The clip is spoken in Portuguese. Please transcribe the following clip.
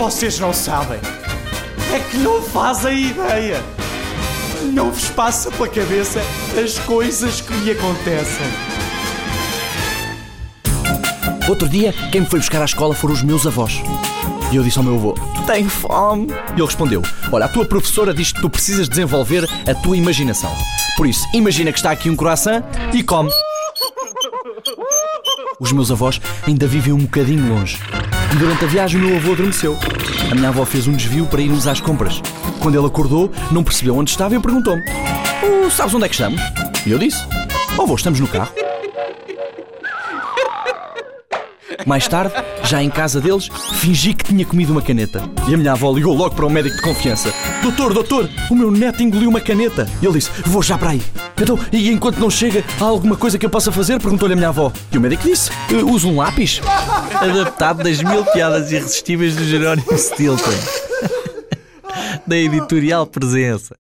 Vocês não sabem. É que não fazem ideia. Não vos passa pela cabeça as coisas que me acontecem. Outro dia, quem me foi buscar à escola foram os meus avós. E eu disse ao meu avô: Tenho fome. E ele respondeu: Olha, a tua professora diz que tu precisas desenvolver a tua imaginação. Por isso, imagina que está aqui um croissant e come. Os meus avós ainda vivem um bocadinho longe. E durante a viagem o meu avô adormeceu. A minha avó fez um desvio para irmos às compras. Quando ele acordou, não percebeu onde estava e perguntou-me: oh, Sabes onde é que estamos? E eu disse: Oh, avô, estamos no carro. Mais tarde, já em casa deles, fingi que tinha comido uma caneta. E a minha avó ligou logo para o médico de confiança: Doutor, doutor, o meu neto engoliu uma caneta. E ele disse: Vou já para aí. Então, e enquanto não chega, há alguma coisa que eu possa fazer? Perguntou-lhe a minha avó. E o médico disse: Usa um lápis. Adaptado das mil piadas irresistíveis do Jerónimo Stilton. da editorial Presença.